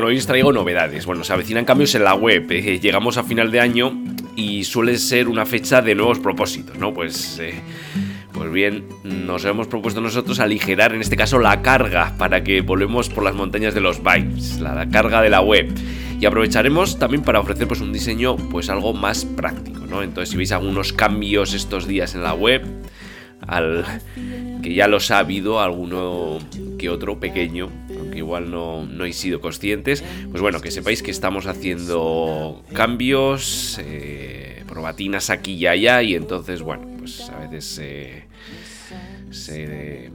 Bueno, hoy os traigo novedades. Bueno, se avecinan cambios en la web. eh, llegamos a final de año y suele ser una fecha de nuevos propósitos, ¿no? Pues, eh, pues bien, nos hemos propuesto nosotros aligerar en este caso la carga para que volvemos por las montañas de los vibes, la, carga de la web. Y aprovecharemos también para ofrecer pues un diseño pues algo más práctico, ¿no? Entonces si veis algunos cambios estos días en la web, que ya los ha habido alguno que otro pequeño, igual no, no habéis sido conscientes, pues bueno, que sepáis que estamos haciendo cambios, eh, probatinas aquí y allá, y entonces, bueno, pues a veces eh, se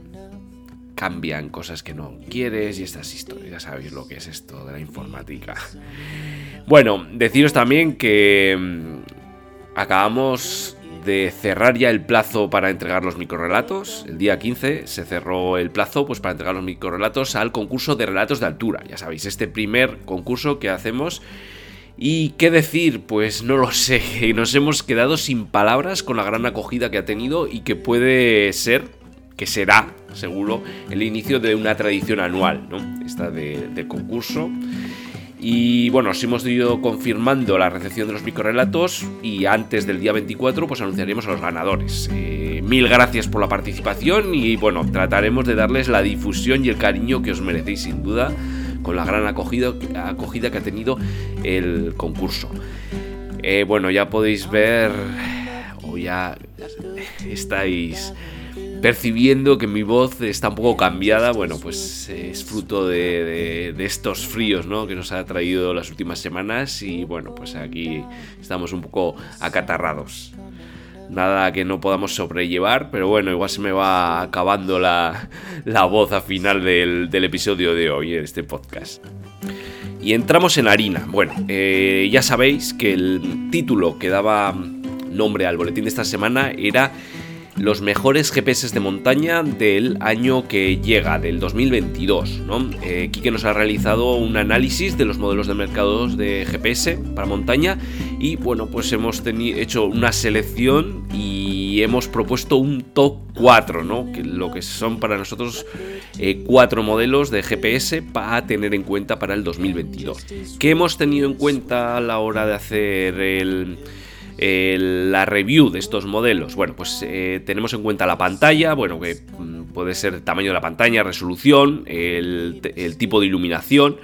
cambian cosas que no quieres y estas historias, ya sabéis lo que es esto de la informática. Bueno, deciros también que mm, acabamos de cerrar ya el plazo para entregar los microrelatos. El día 15 se cerró el plazo pues, para entregar los microrelatos al concurso de relatos de altura. Ya sabéis, este primer concurso que hacemos. ¿Y qué decir? Pues no lo sé. Nos hemos quedado sin palabras con la gran acogida que ha tenido y que puede ser, que será, seguro, el inicio de una tradición anual, ¿no? Esta de, de concurso. Y bueno, os hemos ido confirmando la recepción de los microrelatos y antes del día 24 pues anunciaremos a los ganadores. Eh, mil gracias por la participación y bueno, trataremos de darles la difusión y el cariño que os merecéis sin duda con la gran acogida, acogida que ha tenido el concurso. Eh, bueno, ya podéis ver o ya estáis percibiendo que mi voz está un poco cambiada, bueno, pues es fruto de, estos fríos, ¿no? Que nos ha traído las últimas semanas y bueno, pues aquí estamos un poco acatarrados. Nada que no podamos sobrellevar, pero bueno, igual se me va acabando la, la voz al final del, del, episodio de hoy, en este podcast. Y entramos en harina. Bueno, eh, ya sabéis que el título que daba nombre al boletín de esta semana era los mejores GPS de montaña del año que llega, del 2022. ¿no? Eh, Kike nos ha realizado un análisis de los modelos de mercados de GPS para montaña y bueno, pues hemos hecho una selección y hemos propuesto un top 4, ¿no? que lo que son para nosotros eh, cuatro modelos de GPS para tener en cuenta para el 2022. ¿Qué hemos tenido en cuenta a la hora de hacer el la review de estos modelos? Bueno, pues eh, tenemos en cuenta la pantalla, bueno, que mm, puede ser tamaño de la pantalla, resolución, el, el tipo de iluminación,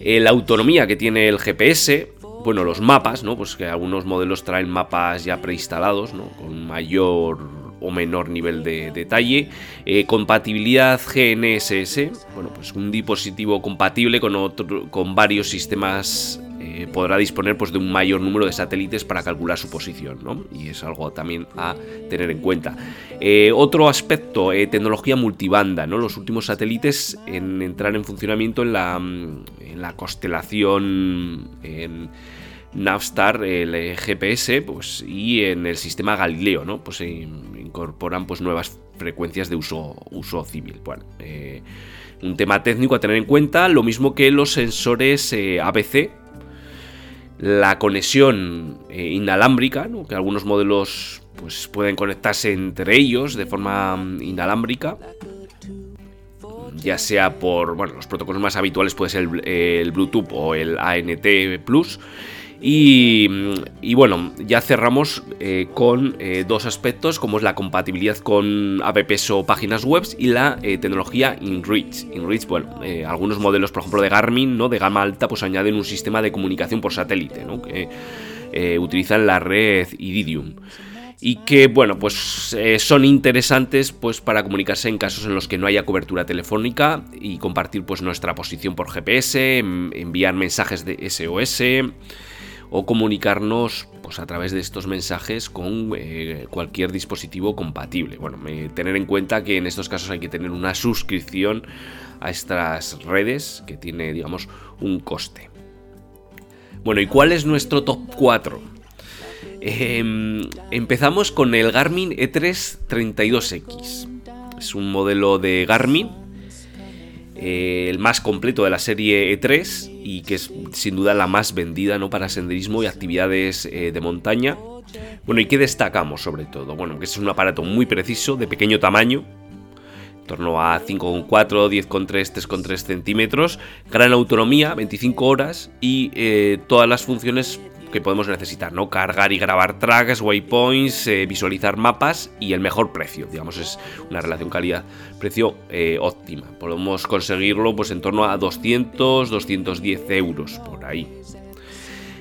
eh, la autonomía que tiene el GPS, bueno, los mapas, ¿no? Pues que algunos modelos traen mapas ya preinstalados, ¿no? Con mayor o menor nivel de detalle. Eh, compatibilidad GNSS, bueno, pues un dispositivo compatible con, otro, con varios sistemas eh, podrá disponer pues, de un mayor número de satélites para calcular su posición, ¿no? Y es algo también a tener en cuenta. Eh, otro aspecto, eh, tecnología multibanda, ¿no? Los últimos satélites en entrar en funcionamiento en la, la constelación en Navstar, el GPS, pues, y en el sistema Galileo, ¿no? Pues incorporan pues, nuevas frecuencias de uso, uso civil. Bueno, un tema técnico a tener en cuenta, lo mismo que los sensores ABC, la conexión eh, inalámbrica, ¿no? que algunos modelos pues, pueden conectarse entre ellos de forma mm, inalámbrica, ya sea por bueno, los protocolos más habituales puede ser el, el Bluetooth o el ANT Plus. Y, bueno, ya cerramos eh, con eh, dos aspectos, como es la compatibilidad con apps o páginas web y la eh, tecnología InReach. InReach, bueno, algunos modelos, por ejemplo, de Garmin, ¿no? de gama alta, pues añaden un sistema de comunicación por satélite, ¿no? que utilizan la red Iridium y que bueno pues son interesantes pues para comunicarse en casos en los que no haya cobertura telefónica y compartir pues nuestra posición por GPS enviar mensajes de SOS o comunicarnos pues, a través de estos mensajes con eh, cualquier dispositivo compatible. Bueno, tener en cuenta que en estos casos hay que tener una suscripción a estas redes que tiene, digamos, un coste. Bueno, ¿y cuál es nuestro top 4? Em, empezamos con el Garmin E3 32X. Es un modelo de Garmin eh, el más completo de la serie E3 y que es sin duda la más vendida ¿no? para senderismo y actividades eh, de montaña. Bueno, ¿y qué destacamos sobre todo? Bueno, que es un aparato muy preciso, de pequeño tamaño, en torno a 5,4, 10,3, 3,3 centímetros, gran autonomía, 25 horas y eh, todas las funciones que podemos necesitar, ¿no? Cargar y grabar tracks, waypoints, eh, visualizar mapas y el mejor precio, digamos, es una relación calidad-precio eh, óptima. Podemos conseguirlo pues en torno a 200, 210 euros por ahí.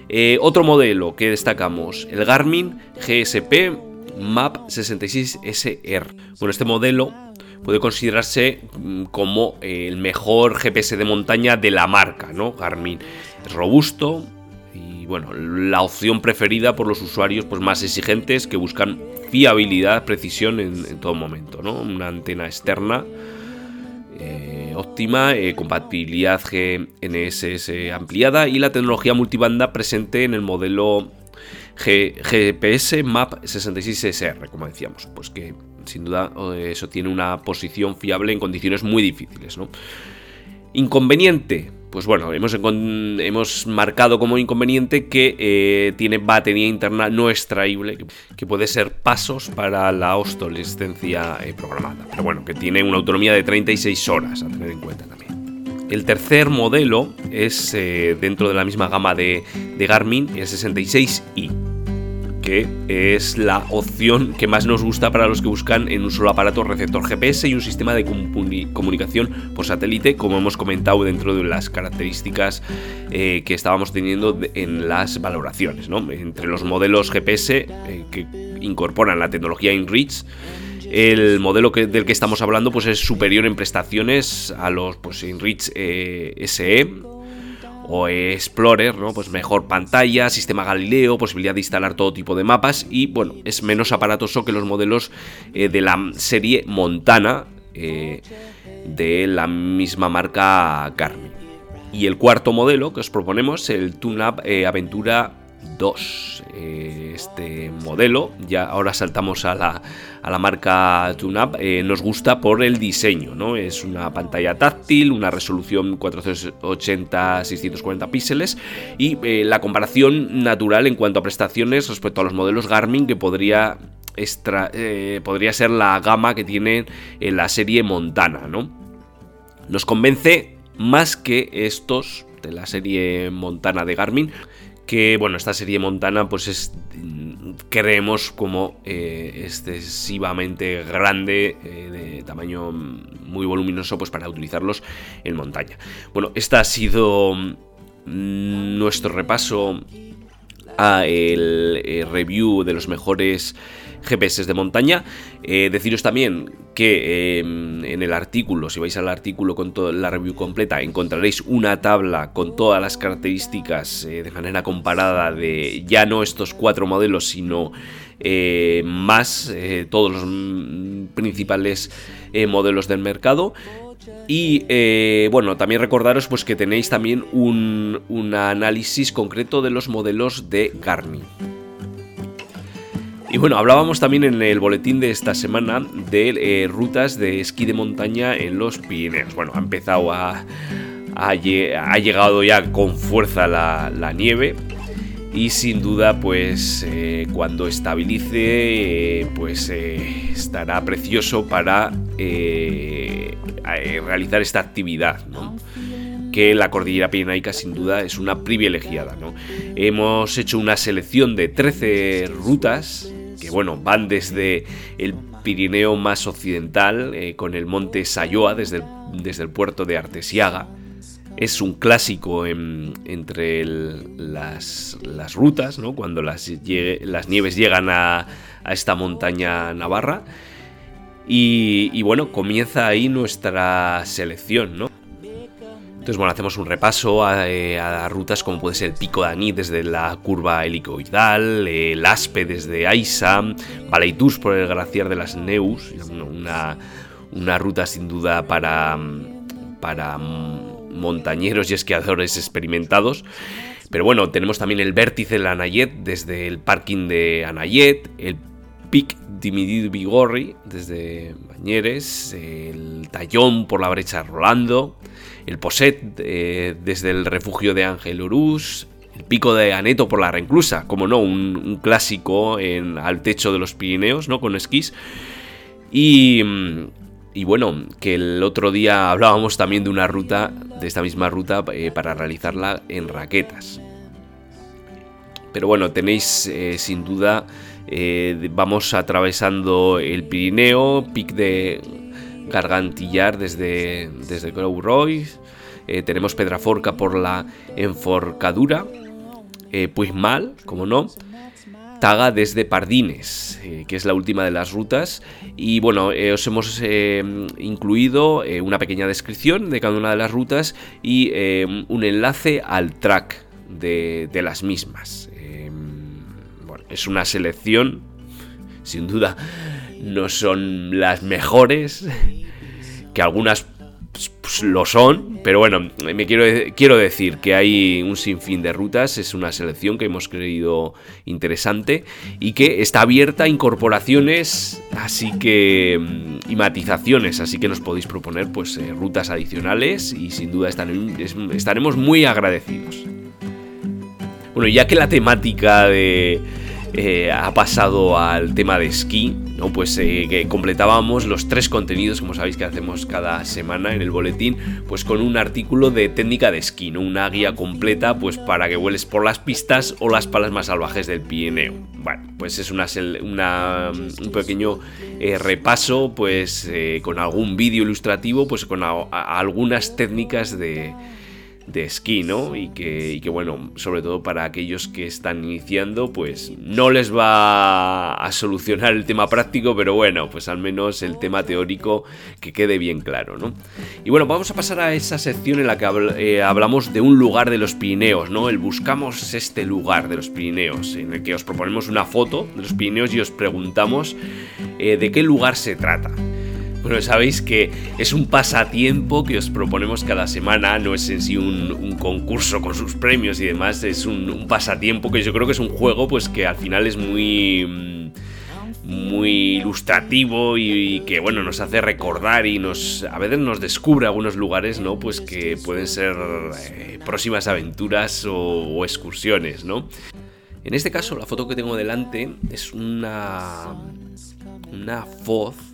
Eh, otro modelo que destacamos, el Garmin GSP Map 66SR. Bueno, este modelo puede considerarse mm, como el mejor GPS de montaña de la marca, ¿no? Garmin es robusto, bueno, la opción preferida por los usuarios pues, más exigentes que buscan fiabilidad, precisión en, todo momento, ¿no? Una antena externa eh, óptima, eh, compatibilidad GNSS ampliada y la tecnología multibanda presente en el modelo GPS MAP 66SR, como decíamos, pues que sin duda eh, eso tiene una posición fiable en condiciones muy difíciles, ¿no? Inconveniente, pues bueno, hemos, hemos marcado como inconveniente que eh, tiene batería interna no extraíble, que, puede ser pasos para la obsolescencia eh, programada. Pero bueno, que tiene una autonomía de 36 horas a tener en cuenta también. El tercer modelo es eh, dentro de la misma gama de, de Garmin, el 66i que es la opción que más nos gusta para los que buscan en un solo aparato receptor GPS y un sistema de comunicación por satélite, como hemos comentado dentro de las características eh, que estábamos teniendo en las valoraciones. Entre los modelos GPS eh, que incorporan la tecnología InReach, el modelo del que estamos hablando pues es superior en prestaciones a los pues, InReach eh, SE o Explorer, ¿no? Pues mejor pantalla, sistema Galileo, posibilidad de instalar todo tipo de mapas y bueno, es menos aparatoso que los modelos eh, de la serie Montana eh, de la misma marca Garmin. Y el cuarto modelo que os proponemos, el TuneUp eh, Aventura 2. Eh, este modelo, ya ahora saltamos a la, a la marca TuneUp, eh, nos gusta por el diseño, ¿no? Es una pantalla táctil, una resolución 480-640 píxeles y eh, la comparación natural en cuanto a prestaciones respecto a los modelos Garmin que podría, podría ser la gama que tiene en la serie Montana, ¿no? Nos convence más que estos de la serie Montana de Garmin que bueno, esta serie Montana pues es creemos como eh, excesivamente grande, eh, de tamaño muy voluminoso pues para utilizarlos en montaña. Bueno, esta ha sido mm, nuestro repaso a el eh, review de los mejores GPS de montaña. Eh, deciros también que em, en el artículo, si vais al artículo con toda la review completa, encontraréis una tabla con todas las características eh, de manera comparada de ya no estos cuatro modelos, sino eh, más todos los mm, principales modelos del mercado. Y bueno, también recordaros pues que tenéis también un, un análisis concreto de los modelos de Garmin. Y bueno, hablábamos también en el boletín de esta semana de eh, rutas de esquí de montaña en los Pirineos. Bueno, ha empezado a. ha, llegado ya con fuerza la, nieve. Y sin duda, pues eh, cuando estabilice, eh, pues estará precioso para realizar esta actividad, ¿no? que la cordillera pirenaica sin duda es una privilegiada. ¿no? Hemos hecho una selección de 13 rutas que bueno, van desde el Pirineo más occidental, eh, con el monte Sayoa desde el, desde el puerto de Artesiaga. Es un clásico entre las, rutas, ¿no? cuando las, las nieves llegan a, a, esta montaña navarra. Y, y, bueno, comienza ahí nuestra selección, ¿no? Entonces, bueno, hacemos un repaso eh, a, rutas como puede ser el Pico de Aní desde la curva helicoidal, el Aspe desde Aisa, Baleitus por el glaciar de las Neus, una, una ruta sin duda para, para montañeros y esquiadores experimentados. Pero bueno, tenemos también el vértice de la Anayet desde el parking de Anayet, el Pic Dimidid Vigorri desde Bañeres, el Tallón por la brecha Rolando, el Poset eh, desde el refugio de Ángel Urús, el pico de Aneto por la Renclusa, como no, un, clásico en, al techo de los Pirineos, ¿no? Con esquís. Y, mm, y, bueno, que el otro día hablábamos también de una ruta, de esta misma ruta, eh, para realizarla en raquetas. Pero bueno, tenéis eh, sin duda, vamos atravesando el Pirineo, pic de Gargantillar desde, desde Roy. Eh, tenemos Pedraforca por la Enforcadura. Eh, como no. Taga desde Pardines, eh, que es la última de las rutas. Y bueno, eh, os hemos incluido una pequeña descripción de cada una de las rutas y un enlace al track de, de las mismas. Es una selección, sin duda, no son las mejores, que algunas pues, pues, lo son, pero bueno, me quiero, quiero decir que hay un sinfín de rutas, es una selección que hemos creído interesante y que está abierta a incorporaciones, así que y matizaciones, así que nos podéis proponer pues eh, rutas adicionales y sin duda estaremos muy agradecidos. Bueno, ya que la temática de eh, ha pasado al tema de esquí, ¿no? Pues eh, que completábamos los tres contenidos, como sabéis que hacemos cada semana en el boletín, pues con un artículo de técnica de esquí, ¿no? Una guía completa, pues para que vueles por las pistas o las palas más salvajes del Pirineo. Bueno, pues es una, un pequeño eh, repaso, pues con algún vídeo ilustrativo, pues con algunas técnicas de de esquí, ¿no? Y que, que, bueno, sobre todo para aquellos que están iniciando, pues no les va a solucionar el tema práctico, pero bueno, pues al menos el tema teórico que quede bien claro, ¿no? Y bueno, vamos a pasar a esa sección en la que eh, hablamos de un lugar de los Pirineos, ¿no? El buscamos este lugar de los Pirineos, en el que os proponemos una foto de los Pirineos y os preguntamos eh, de qué lugar se trata. Bueno, sabéis que es un pasatiempo que os proponemos cada semana, no es en sí un, concurso con sus premios y demás, es un, pasatiempo que yo creo que es un juego pues que al final es muy muy ilustrativo y, que bueno nos hace recordar y nos a veces nos descubre algunos lugares no pues que pueden ser eh, próximas aventuras o, o, excursiones no en este caso la foto que tengo delante es una una foz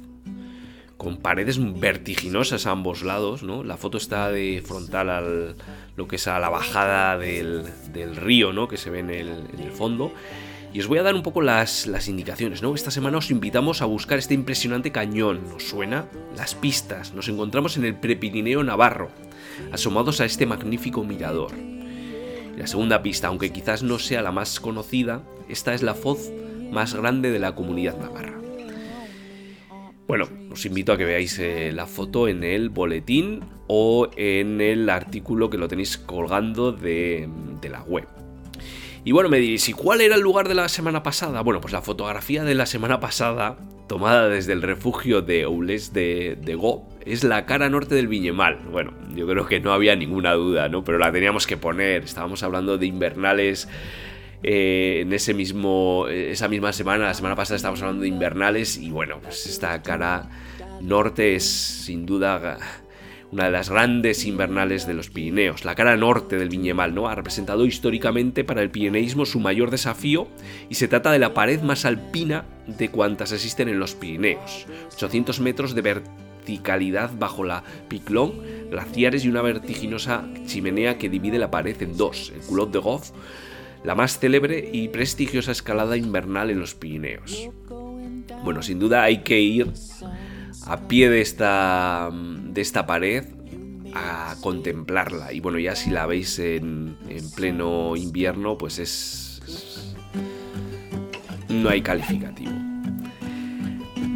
con paredes vertiginosas a ambos lados, ¿no? La foto está de frontal al lo que es a la bajada del, río, ¿no? Que se ve en el, fondo. Y os voy a dar un poco las, indicaciones. Esta semana os invitamos a buscar este impresionante cañón. ¿Nos suena? Las pistas. Nos encontramos en el Prepirineo Navarro, asomados a este magnífico mirador. La segunda pista, aunque quizás no sea la más conocida, esta es la foz más grande de la comunidad navarra. Bueno, os invito a que veáis eh, la foto en el boletín o en el artículo que lo tenéis colgando de, la web. Y bueno, me diréis, ¿y cuál era el lugar de la semana pasada? Bueno, pues la fotografía de la semana pasada, tomada desde el refugio de Oules de, de es la cara norte del Viñemal. Bueno, yo creo que no había ninguna duda, ¿no? Pero la teníamos que poner. Estábamos hablando de invernales eh, en ese mismo, esa misma semana, la semana pasada estábamos hablando de invernales y bueno, pues esta cara norte es sin duda una de las grandes invernales de los Pirineos. La cara norte del Viñemal ¿no? ha representado históricamente para el pirineísmo su mayor desafío y se trata de la pared más alpina de cuantas existen en los Pirineos. 800 metros de verticalidad bajo la Piclón, glaciares y una vertiginosa chimenea que divide la pared en dos, el culot de Goff, la más célebre y prestigiosa escalada invernal en los Pirineos. Bueno, sin duda hay que ir a pie de esta, de esta pared a contemplarla. Y bueno, ya si la veis en, en pleno invierno, pues es... No hay calificativo.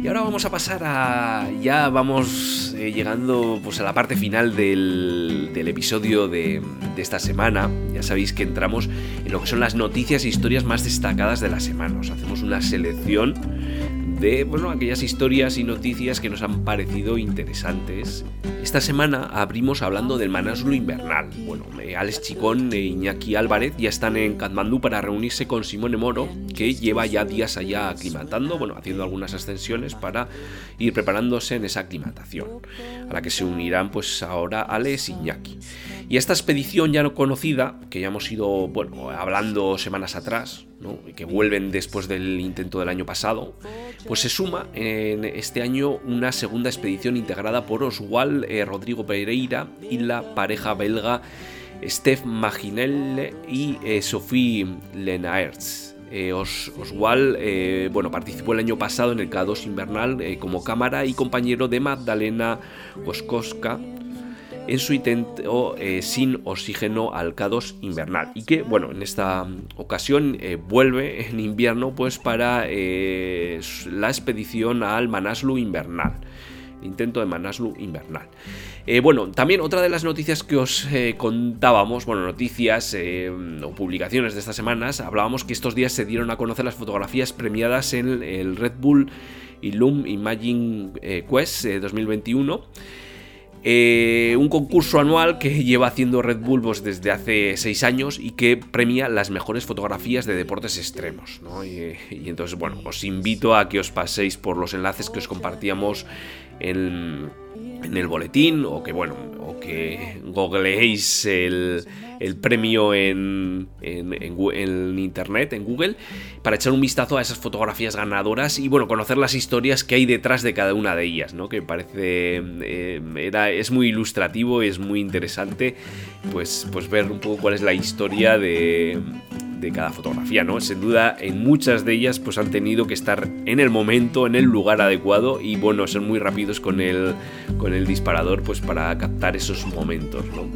Y ahora vamos a pasar a... Ya vamos eh, llegando pues, a la parte final del, del episodio de, esta semana. Ya sabéis que entramos en lo que son las noticias e historias más destacadas de la semana. Os hacemos una selección de bueno, aquellas historias y noticias que nos han parecido interesantes. Esta semana abrimos hablando del Manaslu invernal. Bueno, eh, Alex Chicón e Iñaki Álvarez ya están en Katmandú para reunirse con Simone Moro, que lleva ya días allá aclimatando, bueno, haciendo algunas ascensiones para ir preparándose en esa aclimatación, a la que se unirán pues ahora Alex y Iñaki. Y esta expedición ya no conocida, que ya hemos ido, bueno, hablando semanas atrás, ¿no? que vuelven después del intento del año pasado, pues se suma en este año una segunda expedición integrada por Oswald eh, Rodrigo Pereira y la pareja belga Steph Maginelle y eh, Sophie Lenaerts. Eh, Os, Oswald eh, bueno, participó el año pasado en el K2 invernal eh, como cámara y compañero de Magdalena Woskowska en su intento eh, sin oxígeno al K2 invernal. Y que bueno en esta ocasión eh, vuelve en invierno pues para eh, la expedición al Manaslu invernal. Intento de Manaslu invernal. Bueno, también otra de las noticias que os contábamos, bueno, noticias eh, o publicaciones de estas semanas, hablábamos que estos días se dieron a conocer las fotografías premiadas en el Red Bull Illum Imaging Quest 2021. Eh, un concurso anual que lleva haciendo Red Bull pues, desde hace 6 años y que premia las mejores fotografías de deportes extremos. ¿no? Y, entonces, bueno, os invito a que os paséis por los enlaces que os compartíamos en, en el boletín o que, bueno, o que googleéis el, el premio en, en, en, internet, en Google, para echar un vistazo a esas fotografías ganadoras y bueno, conocer las historias que hay detrás de cada una de ellas, ¿no? Que parece eh, es muy ilustrativo, es muy interesante, pues, pues ver un poco cuál es la historia de, de cada fotografía, ¿no? Sin duda, en muchas de ellas, pues han tenido que estar en el momento, en el lugar adecuado y bueno, ser muy rápidos con el, con el disparador, pues para captar esos momentos, ¿no?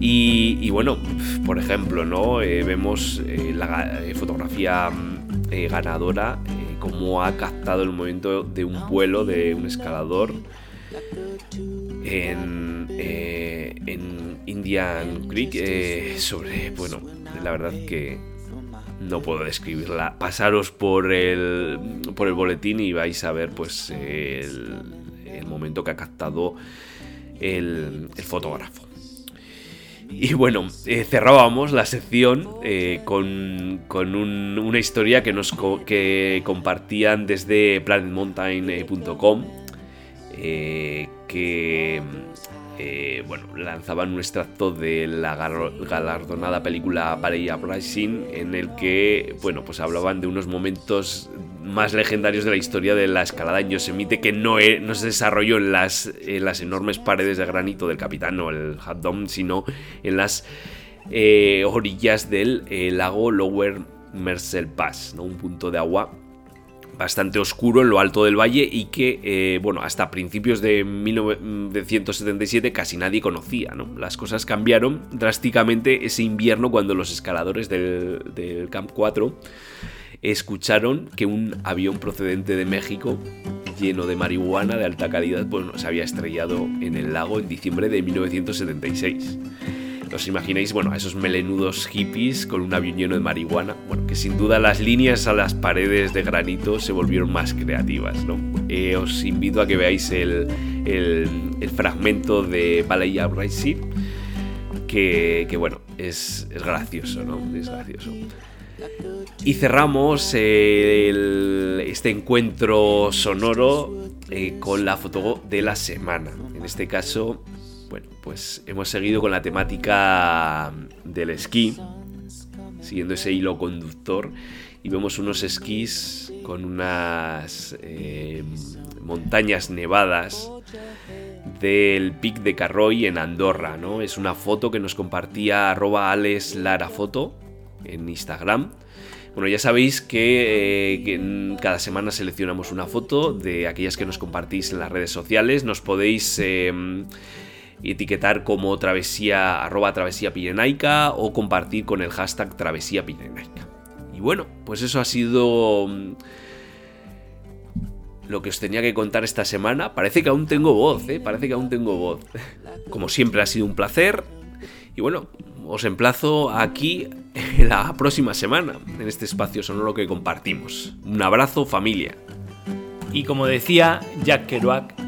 Y, bueno, por ejemplo, ¿no? Eh, vemos eh, la eh, fotografía eh, ganadora, cómo ha captado el momento de un vuelo de un escalador en, en Indian Creek sobre, bueno, la verdad que no puedo describirla. Pasaros por el, por el boletín y vais a ver pues el, el momento que ha captado el, el fotógrafo. Y bueno, eh, cerrábamos la sección eh, con, con un, una historia que nos co que compartían desde planetmountain.com eh, que eh, bueno, lanzaban un extracto de la galardonada película Valley Uprising en el que, bueno, pues hablaban de unos momentos más legendarios de la historia de la escalada en Yosemite que no, e, no se desarrolló en las, en las, enormes paredes de granito del capitán o el Hot Dome, sino en las eh, orillas del eh, lago Lower Merced Pass, ¿no? un punto de agua bastante oscuro en lo alto del valle y que, eh, bueno, hasta principios de 1977 casi nadie conocía, ¿no? Las cosas cambiaron drásticamente ese invierno cuando los escaladores del, Camp 4 escucharon que un avión procedente de México lleno de marihuana de alta calidad bueno, se había estrellado en el lago en diciembre de 1976. ¿Os imagináis, bueno, a esos melenudos hippies con un avión lleno de marihuana? Bueno, que sin duda las líneas a las paredes de granito se volvieron más creativas, ¿no? Eh, os invito a que veáis el, el, fragmento de Valley Uprising, que, que bueno, es, es gracioso, ¿no? Es gracioso. Y cerramos este encuentro sonoro eh, con la foto de la semana. En este caso, bueno, pues hemos seguido con la temática del esquí, siguiendo ese hilo conductor, y vemos unos esquís con unas eh, montañas nevadas del pic de Carroy en Andorra, ¿no? Es una foto que nos compartía arroba Alex Lara Foto en Instagram. Bueno, ya sabéis que, eh, cada semana seleccionamos una foto de aquellas que nos compartís en las redes sociales. Nos podéis em, etiquetar como travesía, arroba travesía pirenaica o compartir con el hashtag travesía pirenaica. Y bueno, pues eso ha sido mm, lo que os tenía que contar esta semana. Parece que aún tengo voz, ¿eh? Parece que aún tengo voz. Como siempre ha sido un placer. Y bueno, os emplazo aquí la próxima semana, en este espacio sonoro que compartimos. Un abrazo familia. Y como decía Jack Kerouac,